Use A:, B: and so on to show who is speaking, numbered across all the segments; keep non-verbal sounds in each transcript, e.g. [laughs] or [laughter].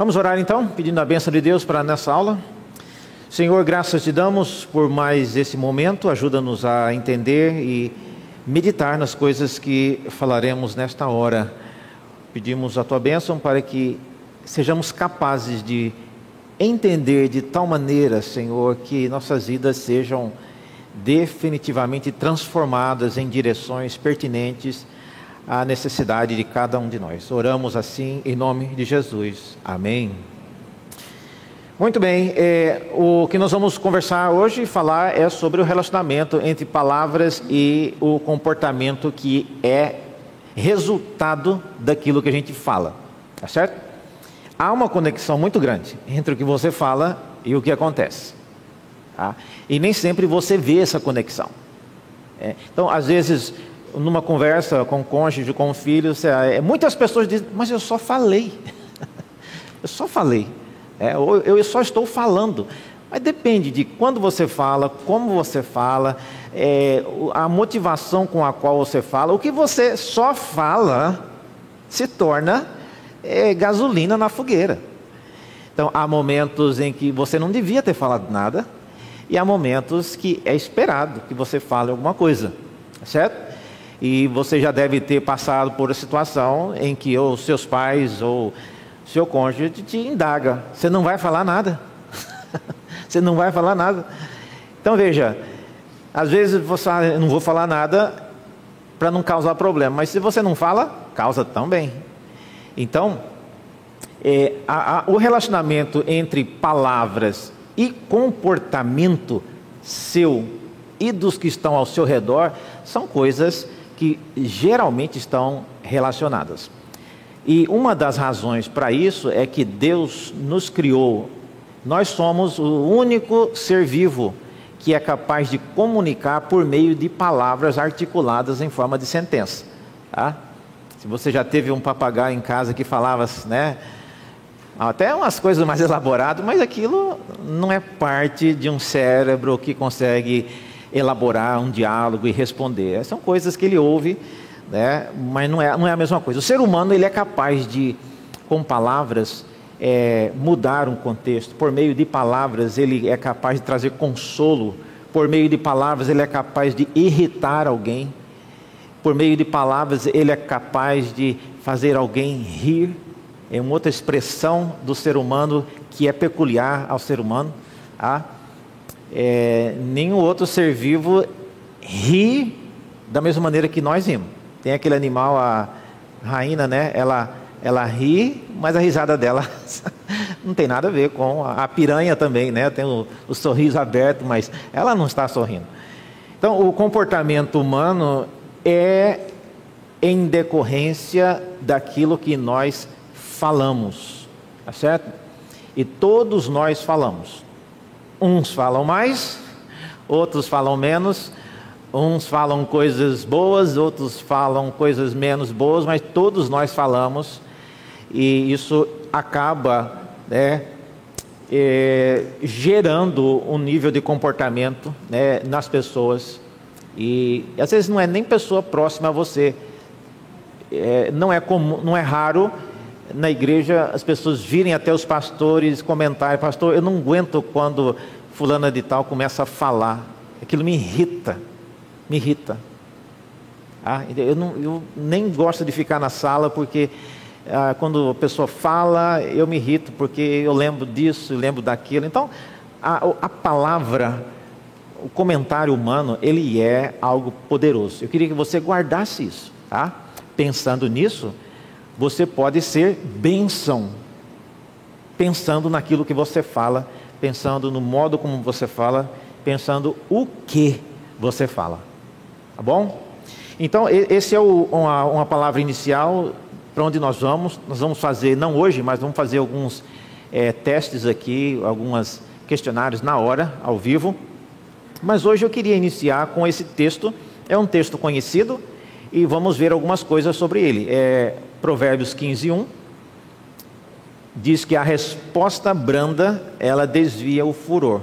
A: Vamos orar então, pedindo a bênção de Deus para nessa aula. Senhor, graças te damos por mais esse momento, ajuda-nos a entender e meditar nas coisas que falaremos nesta hora. Pedimos a tua bênção para que sejamos capazes de entender de tal maneira, Senhor, que nossas vidas sejam definitivamente transformadas em direções pertinentes à necessidade de cada um de nós. Oramos assim em nome de Jesus. Amém. Muito bem, é, o que nós vamos conversar hoje e falar é sobre o relacionamento entre palavras e o comportamento que é resultado daquilo que a gente fala, tá certo? Há uma conexão muito grande entre o que você fala e o que acontece. Tá? E nem sempre você vê essa conexão. É, então, às vezes, numa conversa com cônjuge, com filho, é, muitas pessoas dizem, mas eu só falei. [laughs] eu só falei. É, eu só estou falando. Mas depende de quando você fala, como você fala, é, a motivação com a qual você fala. O que você só fala se torna é, gasolina na fogueira. Então, há momentos em que você não devia ter falado nada, e há momentos que é esperado que você fale alguma coisa, certo? E você já deve ter passado por a situação em que os seus pais ou seu cônjuge te indaga, você não vai falar nada. [laughs] você não vai falar nada. Então veja, às vezes você não vou falar nada para não causar problema, mas se você não fala, causa também. Então, é, a, a, o relacionamento entre palavras e comportamento seu e dos que estão ao seu redor são coisas que geralmente estão relacionadas. E uma das razões para isso é que Deus nos criou. Nós somos o único ser vivo que é capaz de comunicar por meio de palavras articuladas em forma de sentença. Tá? Se você já teve um papagaio em casa que falava, né? Até umas coisas mais [laughs] elaboradas, mas aquilo não é parte de um cérebro que consegue elaborar um diálogo e responder. São coisas que ele ouve, né? mas não é, não é a mesma coisa. O ser humano ele é capaz de, com palavras, é, mudar um contexto. Por meio de palavras, ele é capaz de trazer consolo. Por meio de palavras, ele é capaz de irritar alguém. Por meio de palavras, ele é capaz de fazer alguém rir é uma outra expressão do ser humano que é peculiar ao ser humano. Tá? É, nenhum outro ser vivo ri da mesma maneira que nós rimos. Tem aquele animal, a rainha, né? Ela, ela ri, mas a risada dela [laughs] não tem nada a ver com a, a piranha também, né? Tem o, o sorriso aberto, mas ela não está sorrindo. Então, o comportamento humano é em decorrência daquilo que nós falamos, tá certo? E todos nós falamos. Uns falam mais, outros falam menos, uns falam coisas boas, outros falam coisas menos boas, mas todos nós falamos. E isso acaba né, é, gerando um nível de comportamento né, nas pessoas. E às vezes não é nem pessoa próxima a você, é, não é comum, não é raro na igreja as pessoas virem até os pastores comentarem, pastor, eu não aguento quando fulana de tal começa a falar. Aquilo me irrita, me irrita. Ah, eu, não, eu nem gosto de ficar na sala porque ah, quando a pessoa fala, eu me irrito porque eu lembro disso, eu lembro daquilo. Então, a, a palavra, o comentário humano, ele é algo poderoso. Eu queria que você guardasse isso, tá? Pensando nisso, você pode ser bênção, pensando naquilo que você fala, pensando no modo como você fala, pensando o que você fala. Tá bom? Então, esse é o, uma, uma palavra inicial para onde nós vamos. Nós vamos fazer, não hoje, mas vamos fazer alguns é, testes aqui, alguns questionários na hora, ao vivo. Mas hoje eu queria iniciar com esse texto. É um texto conhecido e vamos ver algumas coisas sobre ele. É, Provérbios 15, 1, diz que a resposta branda, ela desvia o furor.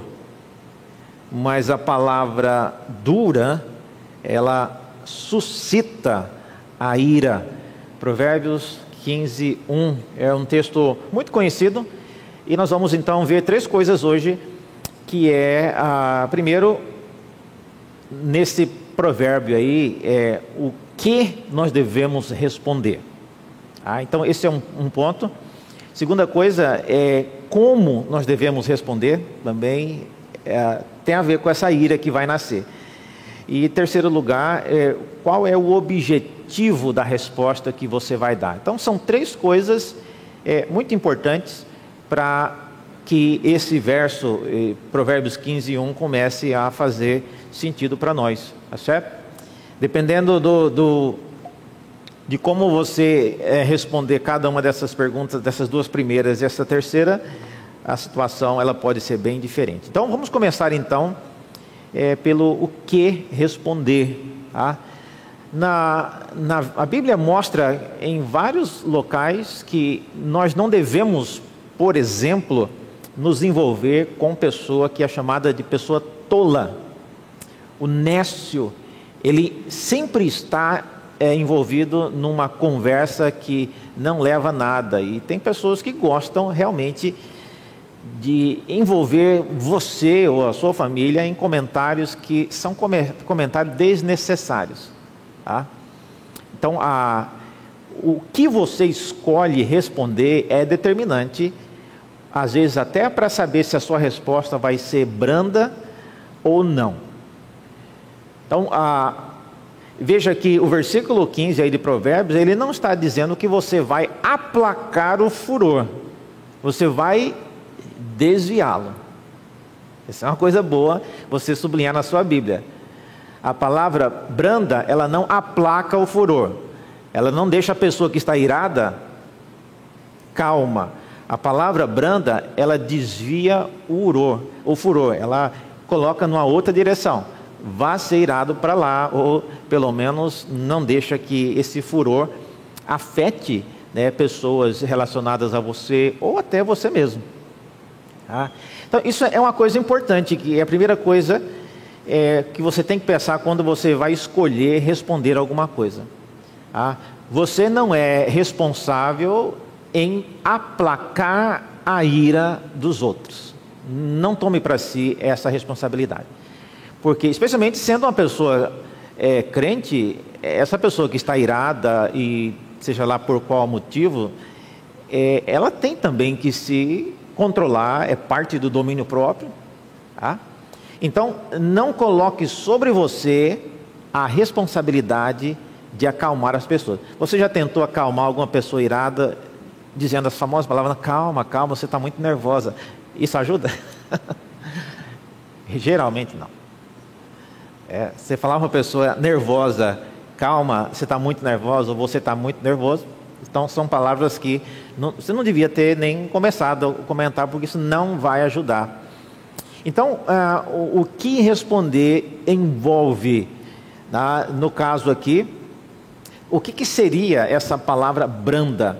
A: Mas a palavra dura, ela suscita a ira. Provérbios 15, 1. É um texto muito conhecido e nós vamos então ver três coisas hoje, que é, a, primeiro, nesse provérbio aí, é o que nós devemos responder. Ah, então, esse é um, um ponto. Segunda coisa é como nós devemos responder, também é, tem a ver com essa ira que vai nascer. E terceiro lugar, é, qual é o objetivo da resposta que você vai dar? Então são três coisas é, muito importantes para que esse verso, é, Provérbios 15, 1, comece a fazer sentido para nós, tá certo? Dependendo do, do de como você é, responder cada uma dessas perguntas, dessas duas primeiras e essa terceira, a situação ela pode ser bem diferente. Então vamos começar então é, pelo o que responder. Tá? Na, na, a Bíblia mostra em vários locais que nós não devemos, por exemplo, nos envolver com pessoa que é chamada de pessoa tola. O nécio, ele sempre está é, envolvido numa conversa que não leva a nada. E tem pessoas que gostam realmente de envolver você ou a sua família em comentários que são comentários desnecessários. Tá? Então, a, o que você escolhe responder é determinante, às vezes até para saber se a sua resposta vai ser branda ou não. Então, a, veja que o versículo 15 aí de Provérbios, ele não está dizendo que você vai aplacar o furor. Você vai desviá-lo. Essa é uma coisa boa você sublinhar na sua Bíblia. A palavra branda, ela não aplaca o furor. Ela não deixa a pessoa que está irada calma. A palavra branda, ela desvia o o furor, ela coloca numa outra direção. Vá ser irado para lá, ou pelo menos não deixa que esse furor afete né, pessoas relacionadas a você ou até você mesmo. Tá? Então, isso é uma coisa importante, que é a primeira coisa é, que você tem que pensar quando você vai escolher responder alguma coisa. Tá? Você não é responsável em aplacar a ira dos outros. Não tome para si essa responsabilidade. Porque, especialmente sendo uma pessoa é, crente, essa pessoa que está irada e seja lá por qual motivo, é, ela tem também que se controlar, é parte do domínio próprio. Tá? Então, não coloque sobre você a responsabilidade de acalmar as pessoas. Você já tentou acalmar alguma pessoa irada dizendo as famosas palavras: calma, calma, você está muito nervosa. Isso ajuda? [laughs] Geralmente não. É, você falar uma pessoa nervosa, calma, você está muito nervosa ou você está muito nervoso, então são palavras que não, você não devia ter nem começado a comentar, porque isso não vai ajudar. Então, ah, o, o, que responder envolve, tá? no caso aqui, o que, que, seria essa palavra branda?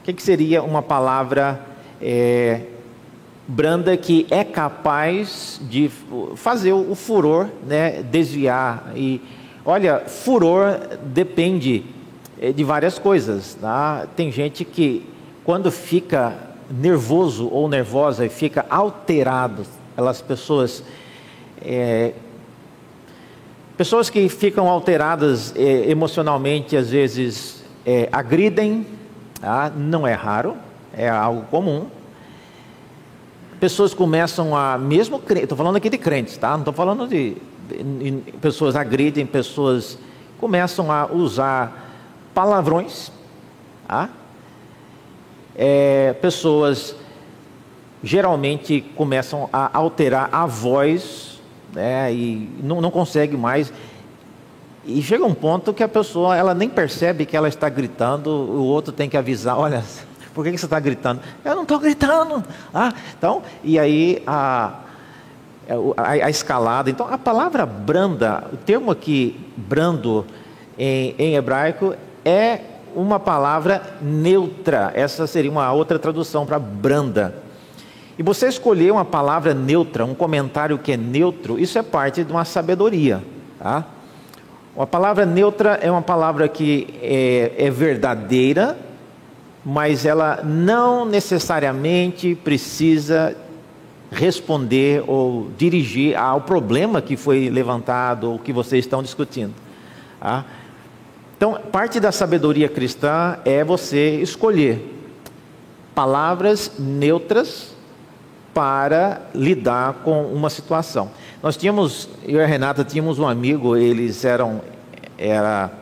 A: O que, que seria uma palavra é, branda que é capaz de fazer o furor né, desviar? E olha, furor depende é, de várias coisas. Tá? Tem gente que, quando fica nervoso ou nervosa e fica alterado, elas pessoas. É, pessoas que ficam alteradas é, emocionalmente, às vezes é, agridem, tá? não é raro, é algo comum. Pessoas começam a, mesmo, estou falando aqui de crentes, tá? Não estou falando de, pessoas agridem, pessoas começam a usar palavrões, tá? é, pessoas geralmente começam a alterar a voz né, e não, não consegue mais. E chega um ponto que a pessoa ela nem percebe que ela está gritando, o outro tem que avisar, [laughs] olha, por que, você está gritando? Eu não estou gritando. Ah, então, e aí a, a, a, escalada. Então, a palavra branda, o termo aqui, brando, em, em hebraico, é uma palavra neutra. Essa seria uma outra tradução para branda. E você escolher uma palavra neutra, um comentário que é neutro, isso é parte de uma sabedoria. Tá? Uma palavra neutra é uma palavra que é, é verdadeira, mas ela não necessariamente precisa responder ou dirigir ao problema que foi levantado ou que vocês estão discutindo. Tá? Então, parte da sabedoria cristã é você escolher palavras neutras para lidar com uma situação. Nós tínhamos, eu e a Renata tínhamos um amigo, eles eram, era,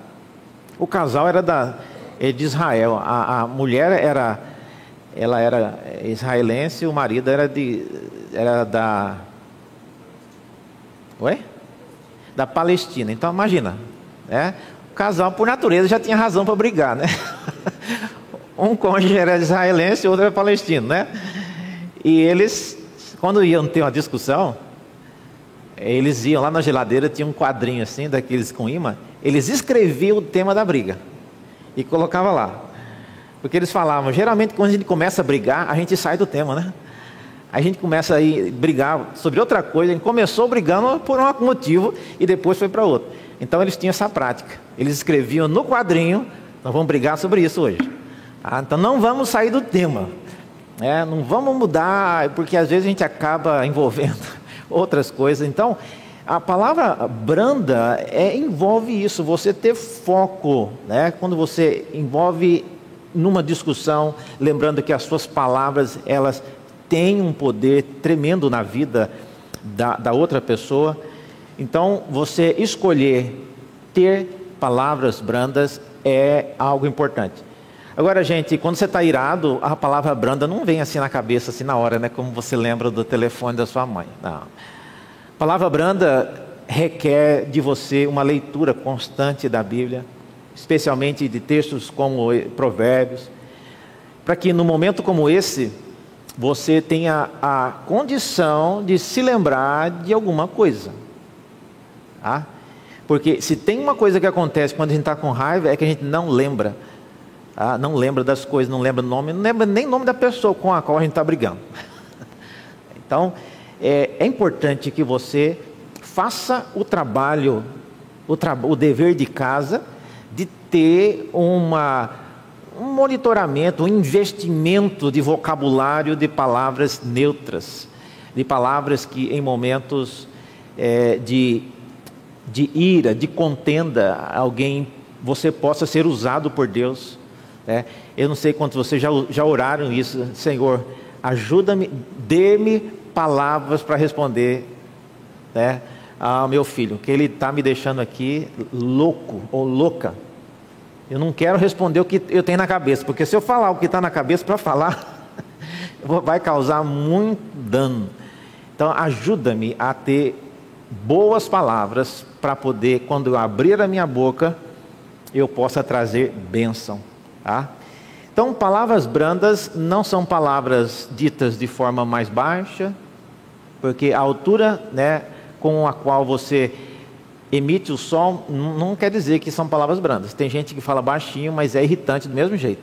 A: o casal era da, é de Israel, a, a mulher era, ela era israelense, o marido era de, era da, ué? Da Palestina. Então imagina, né? O casal por natureza já tinha razão para brigar, né? [laughs] um cônjuge era israelense, outro era palestino, né? E eles, quando iam ter uma discussão, eles iam lá na geladeira, tinha um quadrinho assim, daqueles com imã, eles escreviam o tema da briga e colocava lá. Porque eles falavam, geralmente quando a gente começa a brigar, a gente sai do tema, né? A gente começa a brigar sobre outra coisa, a gente começou brigando por um motivo e depois foi para outro. Então eles tinham essa prática. Eles escreviam no quadrinho, nós vamos brigar sobre isso hoje. Ah, então não vamos sair do tema. É, não vamos mudar, porque às vezes a gente acaba envolvendo [laughs] outras coisas. Então, a palavra branda é, envolve isso, você ter foco, né? quando você envolve numa discussão, lembrando que as suas palavras elas têm um poder tremendo na vida da, da outra pessoa. Então, você escolher ter palavras brandas é algo importante. Agora, gente, quando você está irado, a palavra branda não vem assim na cabeça, assim na hora, né? Como você lembra do telefone da sua mãe. Não. A palavra branda requer de você uma leitura constante da Bíblia, especialmente de textos como Provérbios, para que no momento como esse, você tenha a condição de se lembrar de alguma coisa. Tá? Porque se tem uma coisa que acontece quando a gente está com raiva, é que a gente não lembra ah, não lembra das coisas, não lembra o nome, não lembra nem o nome da pessoa com a qual a gente está brigando. [laughs] então, é, é, importante que você faça o trabalho, o, tra o dever de casa, de ter uma, um monitoramento, um investimento de vocabulário de palavras neutras, de palavras que em momentos é, de, de ira, de contenda, alguém você possa ser usado por Deus é, eu não sei quantos vocês já, já oraram isso, Senhor, ajuda-me, dê-me palavras para responder né, ao meu filho, que ele está me deixando aqui louco ou louca. Eu não quero responder o que eu tenho na cabeça, porque se eu falar o que está na cabeça para falar, [laughs] vai causar muito dano. Então, ajuda-me a ter boas palavras para poder, quando eu abrir a minha boca, eu possa trazer bênção. Tá? Então, palavras brandas não são palavras ditas de forma mais baixa, porque a altura né, com a qual você emite o som não quer dizer que são palavras brandas. Tem gente que fala baixinho, mas é irritante do mesmo jeito.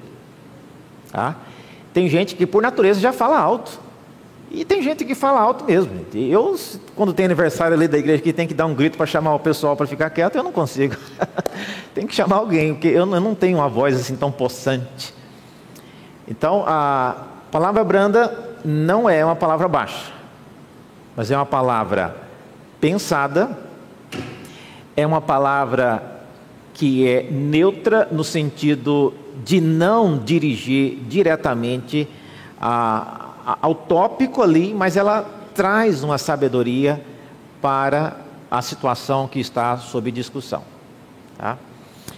A: Tá? Tem gente que por natureza já fala alto. E tem gente que fala alto mesmo. Eu, quando tem aniversário ali da igreja que tem que dar um grito para chamar o pessoal para ficar quieto, eu não consigo. [laughs] tem que chamar alguém, porque eu não tenho uma voz assim tão possante. Então, a palavra branda não é uma palavra baixa, mas é uma palavra pensada, é uma palavra que é neutra no sentido de não dirigir diretamente a ao tópico ali, mas ela traz uma sabedoria para a situação que está sob discussão. Tá?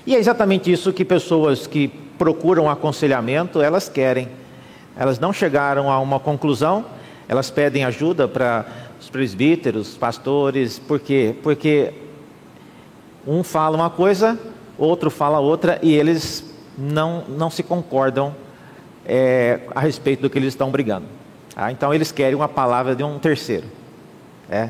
A: E é exatamente isso que pessoas que procuram aconselhamento, elas querem. Elas não chegaram a uma conclusão, elas pedem ajuda para os presbíteros, pastores, por quê? Porque um fala uma coisa, outro fala outra e eles não, não se concordam é, a respeito do que eles estão brigando. Ah, então eles querem uma palavra de um terceiro. É.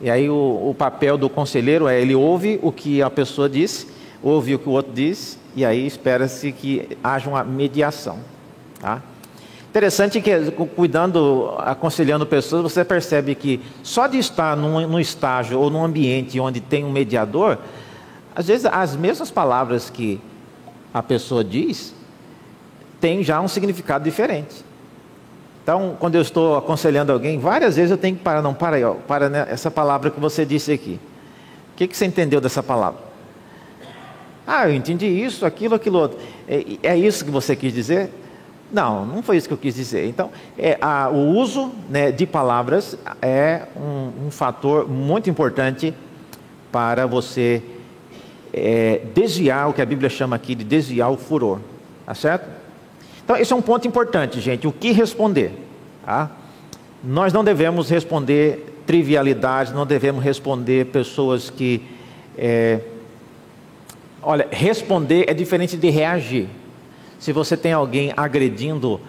A: E aí o, o, papel do conselheiro é ele ouve o que a pessoa disse, ouve o que o outro diz, e aí espera-se que haja uma mediação. Tá? Interessante que cuidando, aconselhando pessoas, você percebe que só de estar num, num estágio ou num ambiente onde tem um mediador, às vezes as mesmas palavras que a pessoa diz, tem já um significado diferente. Então, quando eu estou aconselhando alguém, várias vezes eu tenho que parar, não, para aí, ó, para né, essa palavra que você disse aqui. O que, que você entendeu dessa palavra? Ah, eu entendi isso, aquilo, aquilo outro. É, é isso que você quis dizer? Não, não foi isso que eu quis dizer. Então, é, a, o uso né, de palavras é um, um, fator muito importante para você é, desviar o que a Bíblia chama aqui de desviar o furor. Tá certo? Então, esse é um ponto importante, gente. O que responder? Tá? Nós não devemos responder trivialidades, não devemos responder pessoas que. É, olha, responder é diferente de reagir. Se você tem alguém agredindo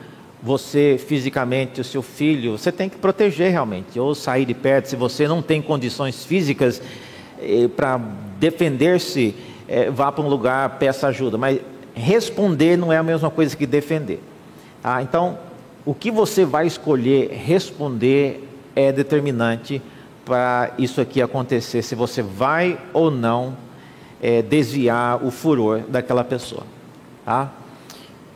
A: você fisicamente, o seu filho, você tem que proteger realmente, ou sair de perto. Se você não tem condições físicas eh, para defender-se, eh, vá para um lugar, peça ajuda. Mas responder não é a mesma coisa que defender. Ah, então, o que você vai escolher responder é determinante para isso aqui acontecer, se você vai ou não eh, desviar o furor daquela pessoa. Tá?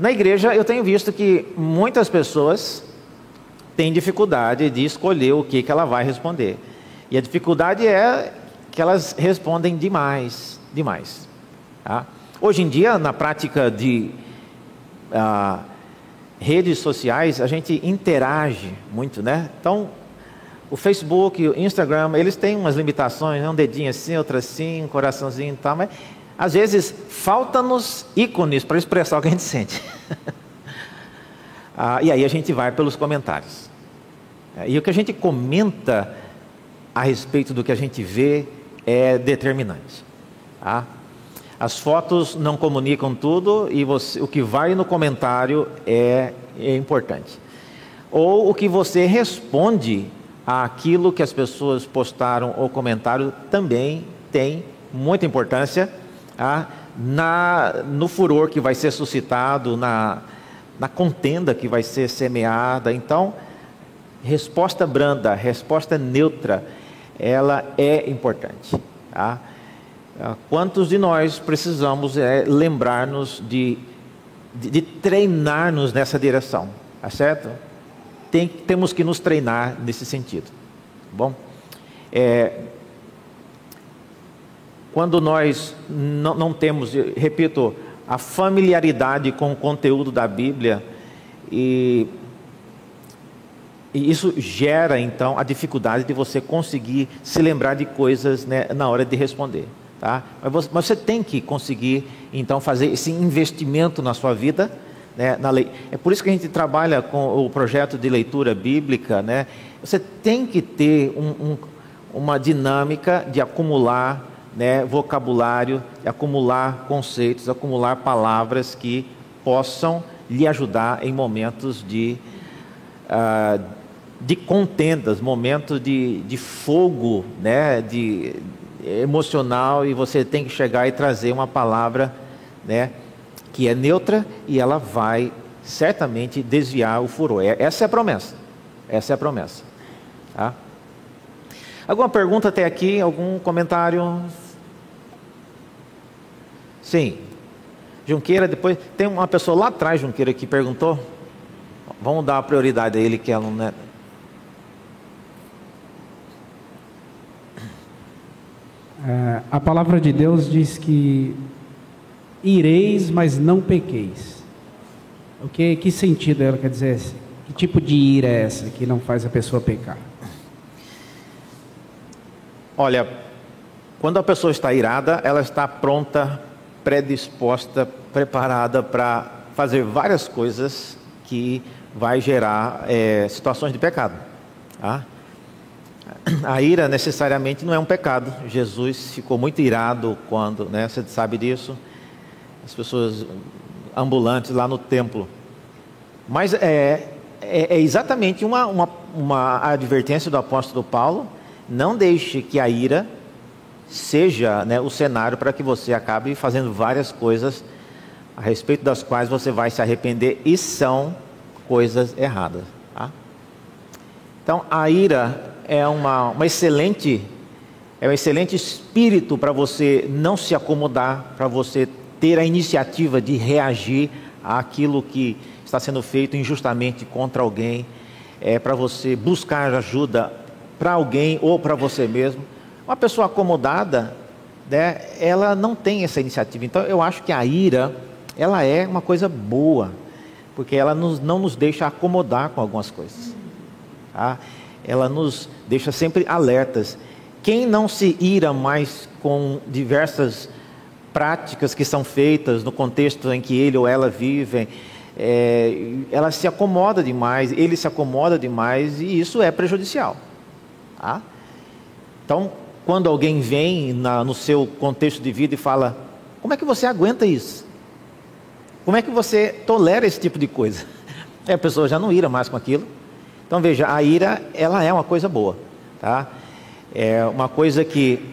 A: Na igreja eu tenho visto que muitas pessoas têm dificuldade de escolher o que, que ela vai responder. E a dificuldade é que elas respondem demais, demais. Tá? Hoje em dia, na prática de ah, redes sociais, a gente interage muito, né? Então, o Facebook, o Instagram, eles têm umas limitações, né? um dedinho assim, outro assim, um coraçãozinho e tal, mas às vezes, falta-nos ícones para expressar o que a gente sente. [laughs] ah, e aí a gente vai pelos comentários. E o que a gente comenta a respeito do que a gente vê é determinante. Tá? As fotos não comunicam tudo e você, o que vai no comentário é, é importante. Ou o que você responde àquilo que as pessoas postaram ou comentaram também tem muita importância ah, na, no furor que vai ser suscitado, na, na contenda que vai ser semeada. Então, resposta branda, resposta neutra, ela é importante. Tá? Quantos de nós precisamos é, lembrar-nos de, de, de treinar-nos nessa direção? Tá certo? Tem, temos que nos treinar nesse sentido. Tá bom, é, quando nós não, não temos, repito, a familiaridade com o conteúdo da Bíblia e, e, isso gera então a dificuldade de você conseguir se lembrar de coisas né, na hora de responder. Tá? Mas, você, mas você tem que conseguir então fazer esse investimento na sua vida. Né, na lei. É por isso que a gente trabalha com o projeto de leitura bíblica. Né? Você tem que ter um, um, uma dinâmica de acumular né, vocabulário, acumular conceitos, acumular palavras que possam lhe ajudar em momentos de, uh, de contendas, momentos de, de fogo né, de, emocional, e você tem que chegar e trazer uma palavra né, que é neutra e ela vai certamente desviar o furor. É, essa é a promessa. Essa é a promessa. Tá? Alguma pergunta até aqui? Algum comentário? Sim. Junqueira, depois. Tem uma pessoa lá atrás, Junqueira, que perguntou. Vamos dar prioridade a ele, que ela não é.
B: é a palavra de Deus diz que ireis, mas não pequeis. O que, que sentido ela quer dizer? Que tipo de ira é essa que não faz a pessoa pecar?
A: Olha, quando a pessoa está irada, ela está pronta, predisposta, preparada para fazer várias coisas que vai gerar é, situações de pecado. Tá? A ira necessariamente não é um pecado. Jesus ficou muito irado quando, né, você sabe disso, as pessoas ambulantes lá no templo. Mas é, é, é exatamente uma, uma, uma advertência do apóstolo Paulo não deixe que a ira seja né, o cenário para que você acabe fazendo várias coisas a respeito das quais você vai se arrepender e são coisas erradas. Tá? Então, a ira é uma, uma excelente, é um excelente espírito para você não se acomodar, para você ter a iniciativa de reagir àquilo que está sendo feito injustamente contra alguém, é para você buscar ajuda para alguém ou para você mesmo. Uma pessoa acomodada, né, ela não tem essa iniciativa. Então eu acho que a ira, ela é uma coisa boa, porque ela nos, não nos deixa acomodar com algumas coisas. Tá? Ela nos deixa sempre alertas. Quem não se ira mais com diversas práticas que são feitas no contexto em que ele ou ela vivem, é, ela se acomoda demais, ele se acomoda demais e isso é prejudicial. Tá? Então, quando alguém vem na, no seu contexto de vida e fala: Como é que você aguenta isso? Como é que você tolera esse tipo de coisa? [laughs] E a pessoa já não ira mais com aquilo. Então veja, a ira ela é uma coisa boa, tá? É uma coisa que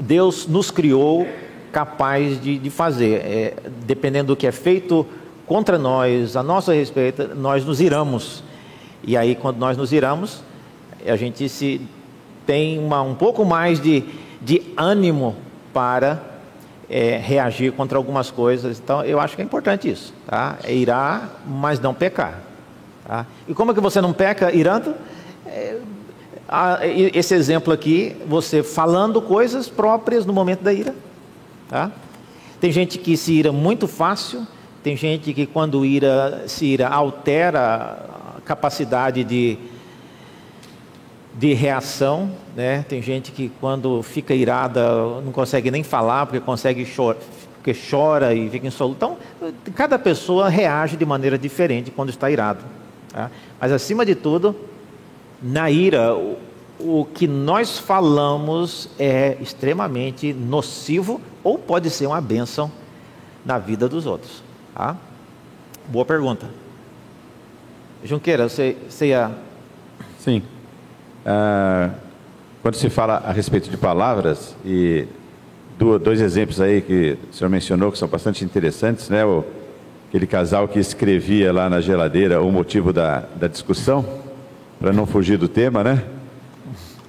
A: Deus nos criou capaz de, de fazer. É, dependendo do que é feito contra nós, a nosso respeito, nós nos iramos. E aí, quando nós nos iramos, a gente se tem uma, um pouco mais de, de ânimo para é, reagir contra algumas coisas. Então, eu acho que é importante isso, tá? É irar, mas não pecar. Tá? E como é que você não peca irando? É, a, esse exemplo aqui, você falando coisas próprias no momento da ira. Tá? Tem gente que se ira muito fácil, tem gente que quando ira, se ira altera a capacidade de de reação, né? Tem gente que quando fica irada não consegue nem falar porque consegue chorar, porque chora e fica insoluto. Então, cada pessoa reage de maneira diferente quando está irado. Tá? Mas acima de tudo, na ira, o, o que nós falamos é extremamente nocivo ou pode ser uma bênção na vida dos outros. Tá? Boa pergunta. Junqueira, você, você ia.
C: Sim. Ah, quando se fala a respeito de palavras, e dois exemplos aí que o senhor mencionou que são bastante interessantes, né? O, aquele casal que escrevia lá na geladeira o motivo da, da discussão, para não fugir do tema, né?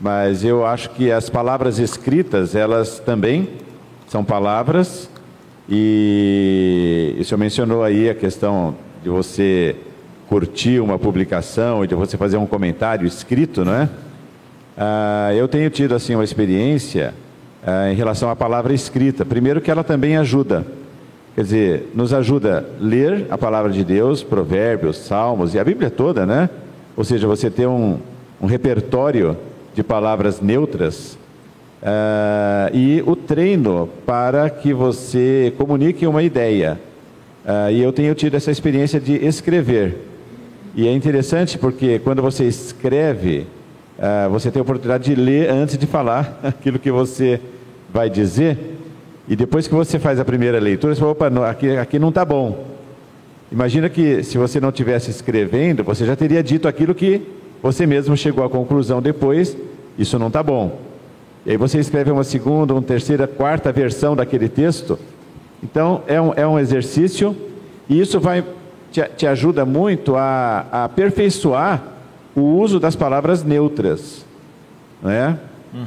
C: Mas eu acho que as palavras escritas, elas também são palavras, e o senhor mencionou aí a questão de você curtir uma publicação e de você fazer um comentário escrito, não é? Ah, eu tenho tido assim uma experiência ah, em relação à palavra escrita. Primeiro que ela também ajuda, quer dizer, nos ajuda a ler a palavra de Deus, provérbios, salmos e a Bíblia toda, né? Ou seja, você ter um, um repertório de palavras neutras ah, e o treino para que você comunique uma ideia. e eu tenho tido essa experiência de escrever. E é interessante porque quando você escreve, uh, você tem a oportunidade de ler antes de falar [laughs] aquilo que você vai dizer. E depois que você faz a primeira leitura, você fala, opa, aqui, aqui não está bom. Imagina que se você não tivesse escrevendo, você já teria dito aquilo que você mesmo chegou à conclusão depois, isso não está bom. E aí você escreve uma segunda, uma terceira, quarta versão daquele texto. Então é um, é um exercício e isso vai te, te ajuda muito a, a aperfeiçoar o uso das palavras neutras. Né? Uhum.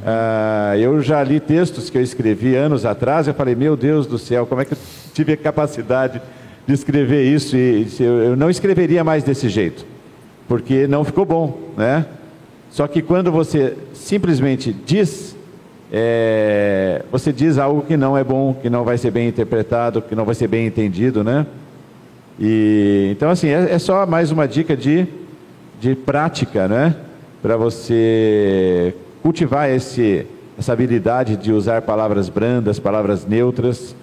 C: Eu já li textos que eu escrevi anos atrás, eu falei, meu Deus do céu, como é que eu tive a capacidade de escrever isso? E, eu não escreveria mais desse jeito, porque não ficou bom, né? Só que quando você simplesmente diz, é, você diz algo que não é bom, que não vai ser bem interpretado, que não vai ser bem entendido, né? E, então, assim, é, é só mais uma dica de de prática, né? Para você cultivar esse, essa habilidade de usar palavras brandas, palavras neutras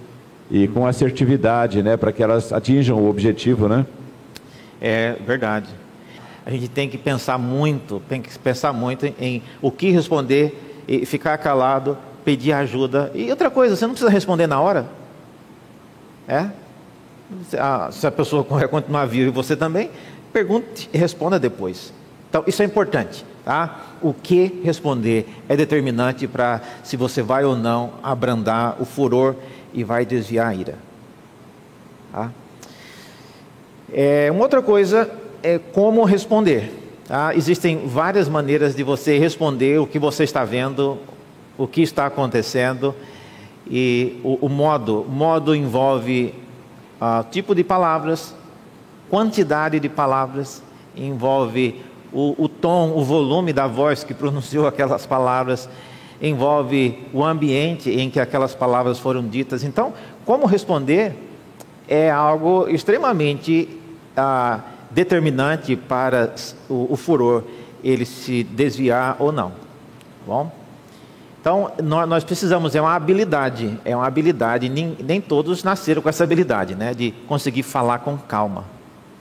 C: e com assertividade, né? Para que elas atinjam o objetivo, né?
A: É verdade. A gente tem que pensar muito, tem que pensar muito em, em o que responder e ficar calado, pedir ajuda. E outra coisa, você não precisa responder na hora. É? Se a pessoa [laughs] continuar viva e você também, Pergunte e responda depois. Então, isso é importante, tá? O que responder é determinante para se você vai ou não abrandar o furor e vai desviar a ira. Tá? É, uma outra coisa é como responder. Tá? Existem várias maneiras de você responder o que você está vendo, o que está acontecendo e o, o modo. O modo envolve uh, tipo de palavras, quantidade de palavras, envolve o, o tom, o volume da voz que pronunciou aquelas palavras, envolve o ambiente em que aquelas palavras foram ditas. Então, como responder é algo extremamente ah, determinante para o, o, furor ele se desviar ou não. Tá bom, então nós, precisamos é uma habilidade, é uma habilidade. Nem, nem todos nasceram com essa habilidade, né, de conseguir falar com calma.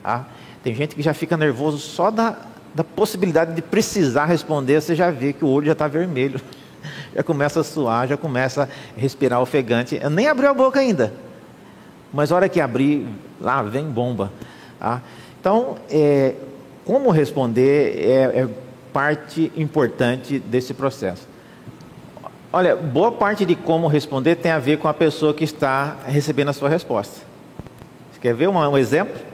A: Tá? Tem gente que já fica nervoso só da, da possibilidade de precisar responder. Você já vê que o olho já está vermelho [laughs] já começa a suar, já começa a respirar ofegante. Eu nem abriu a boca ainda. Mas a hora que abrir, lá vem bomba. Tá? Então, é, como responder é, é parte importante desse processo. Olha, boa parte de como responder tem a ver com a pessoa que está recebendo a sua resposta. Você quer ver um, um exemplo?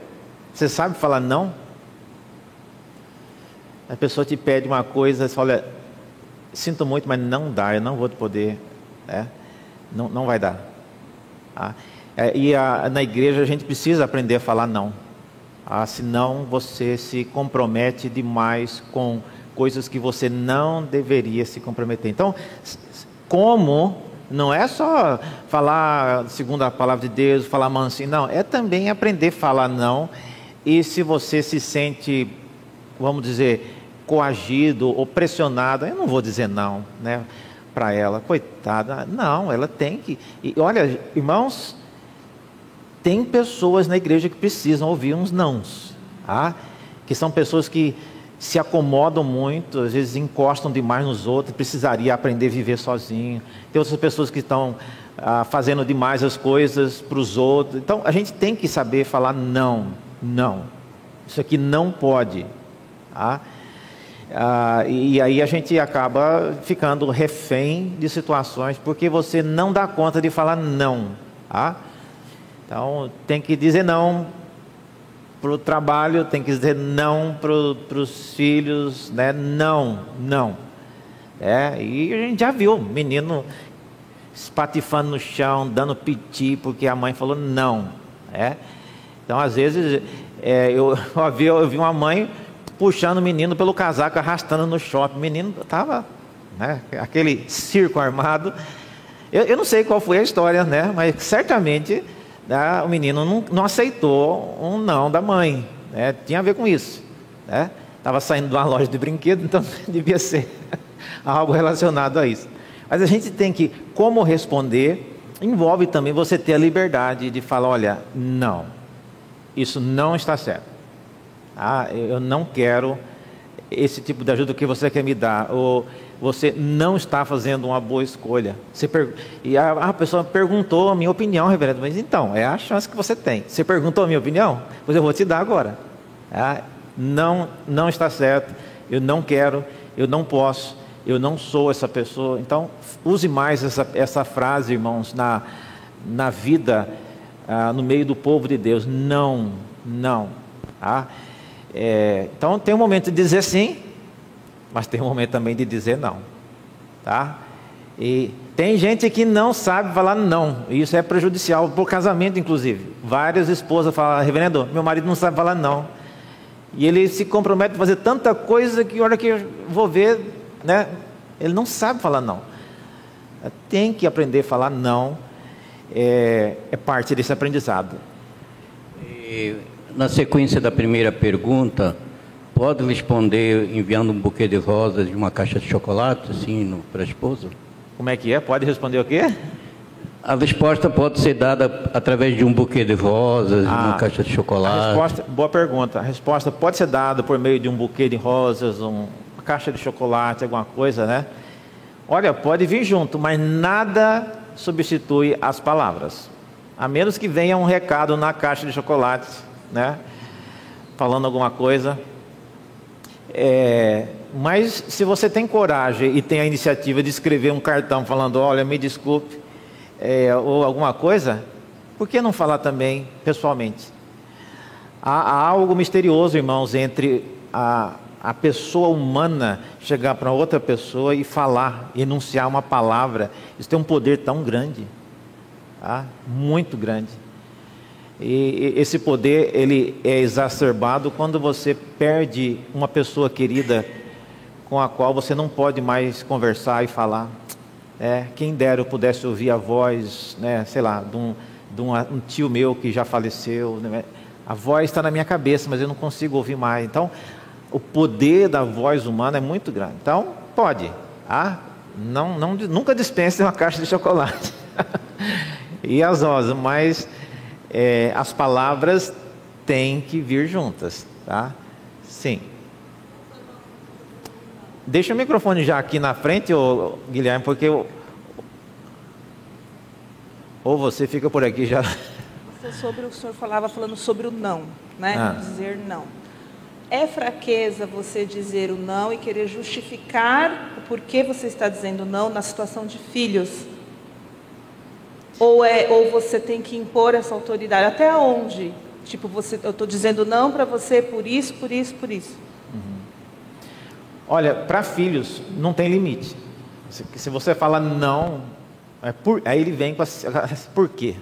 A: Você sabe falar não? A pessoa te pede uma coisa, você fala, olha, sinto muito, mas não dá, eu não vou poder, né? não, não vai dar. Ah, é, e a, na igreja a gente precisa aprender a falar não, ah, senão você se compromete demais com coisas que você não deveria se comprometer. Então, como não é só falar segundo a palavra de Deus, falar mansinho, não, é também aprender a falar não. E se você se sente, vamos dizer, coagido ou pressionado, eu não vou dizer não, né, para ela, coitada, não, ela tem que. E olha, irmãos, tem pessoas na igreja que precisam ouvir uns nãos, tá? que são pessoas que se acomodam muito, às vezes encostam demais nos outros, precisaria aprender a viver sozinho. Tem outras pessoas que estão ah, fazendo demais as coisas para os outros. Então a gente tem que saber falar não, não. Isso aqui não pode. Tá? Ah, e aí a gente acaba ficando refém de situações porque você não dá conta de falar não. Tá? Então tem que dizer não para o trabalho, tem que dizer não para os filhos, né? Não, não. É, e a gente já viu menino espatifando no chão, dando piti porque a mãe falou não. É? Então às vezes é, eu, [laughs] eu, vi, eu vi uma mãe puxando o menino pelo casaco, arrastando no shopping. O menino estava, né, aquele circo armado. Eu, eu, não sei qual foi a história, né, mas certamente né, o menino não, não, aceitou um não da mãe. Né, tinha a ver com isso. Estava né, saindo de uma loja de brinquedo, então [laughs] devia ser [laughs] algo relacionado a isso. Mas a gente tem que, como responder, envolve também você ter a liberdade de falar: olha, não, isso não está certo. Ah, eu não quero esse tipo de ajuda que você quer me dar. Ou você não está fazendo uma boa escolha. Per... E a, a, pessoa perguntou a minha opinião, reverendo. Mas então, é a chance que você tem. Você perguntou a minha opinião? Pois eu vou te dar agora. Ah, não, não está certo. Eu não quero. Eu não posso. Eu não sou essa pessoa. Então, use mais essa, essa frase, irmãos, na, na vida, ah, no meio do povo de Deus. Não, não. Ah, é, então tem um momento de dizer sim, mas tem um momento também de dizer não, tá? E tem gente que não sabe falar não, e isso é prejudicial para o casamento, inclusive. Várias esposas falam, reverendo, meu marido não sabe falar não. E ele se compromete a fazer tanta coisa que, hora que eu vou ver, né, ele não sabe falar não. Tem que aprender a falar não, é, é parte desse aprendizado.
D: E na sequência da primeira pergunta, pode responder enviando um buquê de rosas e uma caixa de chocolate, assim, para a esposa?
A: Como é que é? Pode responder o quê?
D: A resposta pode ser dada através de um buquê de rosas, ah, uma caixa de chocolate.
A: Resposta, boa pergunta. A resposta pode ser dada por meio de um buquê de rosas, um, uma caixa de chocolate, alguma coisa, né? Olha, pode vir junto, mas nada substitui as palavras. A menos que venha um recado na caixa de chocolate né? Falando alguma coisa. É, mas se você tem coragem e tem a iniciativa de escrever um cartão falando, olha, me desculpe, é, ou alguma coisa, por que não falar também pessoalmente? Há, há algo misterioso, irmãos, entre a, a pessoa humana chegar para outra pessoa e falar, enunciar uma palavra. Isso tem um poder tão grande, tá? muito grande. E esse poder ele é exacerbado quando você perde uma pessoa querida com a qual você não pode mais conversar e falar. É, quem dera eu pudesse ouvir a voz, né, sei lá, de um, de um, um tio meu que já faleceu. Né? A voz está na minha cabeça, mas eu não consigo ouvir mais. Então, o poder da voz humana é muito grande. Então, pode. Ah, não, não, nunca dispense uma caixa de chocolate. [laughs] e as rosas, mas é, as palavras têm que vir juntas, tá? Sim. Deixa o microfone já aqui na frente, ô, Guilherme, porque eu... ou você fica por aqui já.
E: Sobre o senhor falava falando sobre o não, né? Ah. Dizer não. É fraqueza você dizer o não e querer justificar o porquê você está dizendo não na situação de filhos? Ou é ou você tem que impor essa autoridade até onde? Tipo, você, eu estou dizendo não para você por isso, por isso, por isso. Uhum.
A: Olha, para filhos não tem limite. Se, se você fala não, é por, aí ele vem com a, [laughs] por quê.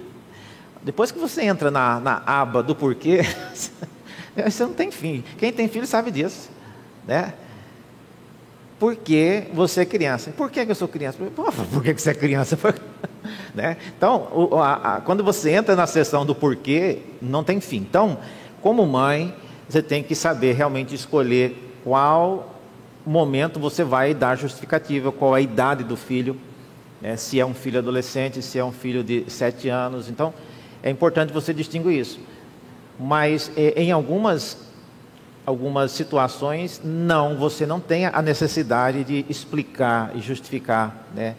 A: Depois que você entra na, na aba do porquê, [laughs] [laughs] Isso não tem fim. Quem tem filho sabe disso. Né? Porque você é criança. Por que, eu sou criança? por que, você é criança? [laughs] né? Então, a, a, quando você entra na sessão do porquê, não tem fim. Então, como mãe, você tem que saber realmente escolher qual momento você vai dar justificativa, qual a idade do filho, né? se é um filho adolescente, se é um filho de sete anos. Então, é importante você distinguir isso mas eh, em algumas, algumas situações, não, você não tem a necessidade de explicar e justificar. Né?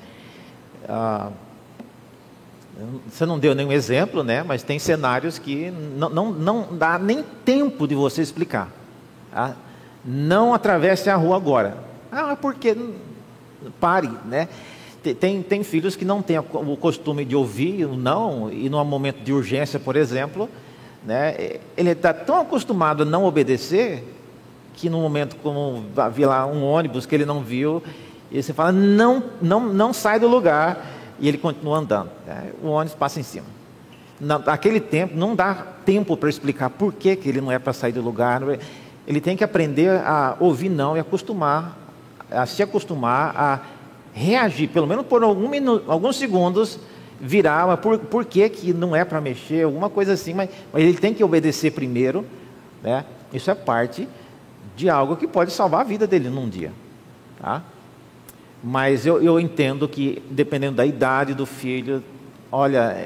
A: Ah, você não deu nenhum exemplo, né? mas tem cenários que não, não, não dá nem tempo de você explicar. Tá? Não atravesse a rua agora. Ah, porque pare, né? Tem, tem filhos que não têm o costume de ouvir o não, e num momento de urgência, por exemplo, né? Ele está tão acostumado a não obedecer que no momento como havia lá um ônibus que ele não viu, e você fala, não, não, não sai do lugar, e ele continua andando. Né? O ônibus passa em cima. Naquele tempo, não dá tempo para explicar por que, que ele não é para sair do lugar. Ele tem que aprender a ouvir não e acostumar, a se acostumar a reagir, pelo menos por algum minuto, alguns segundos, virar, mas por, por que, que não é para mexer, alguma coisa assim, mas, mas ele tem que obedecer primeiro, né? Isso é parte de algo que pode salvar a vida dele num dia, tá? Mas eu, eu entendo que, dependendo da idade do filho, olha,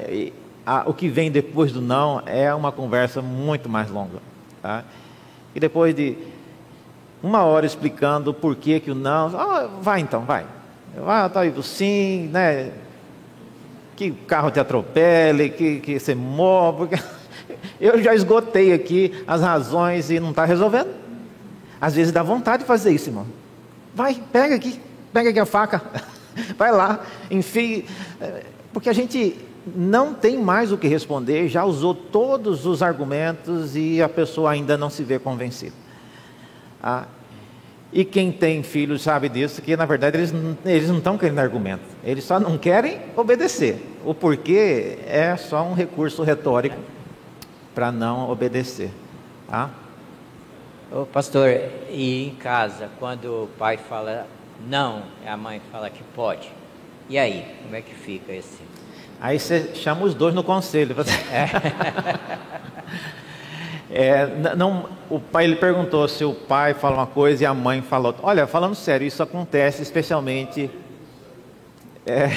A: a, o que vem depois do não é uma conversa muito mais longa, tá? E depois de uma hora explicando por que que o não, ah, vai então, vai. Vai, tá aí, sim, né? Que o carro te atropele, que, que você. Porque... [laughs] Eu já esgotei aqui as razões e não está resolvendo. Às vezes dá vontade de fazer isso, irmão. Vai, pega aqui, pega aqui a faca, [laughs] vai lá, enfim. Porque a gente não tem mais o que responder, já usou todos os argumentos e a pessoa ainda não se vê convencida. Ah, e quem tem filhos sabe disso, que na verdade eles, eles não estão querendo argumento, eles só não querem obedecer. O porquê é só um recurso retórico para não obedecer. Tá?
F: Ô, pastor, e em casa, quando o pai fala não, a mãe fala que pode, e aí, como é que fica esse?
A: Aí você chama os dois no conselho. É. [laughs] É, não, o pai ele perguntou se o pai fala uma coisa e a mãe fala outra. Olha, falando sério, isso acontece especialmente é,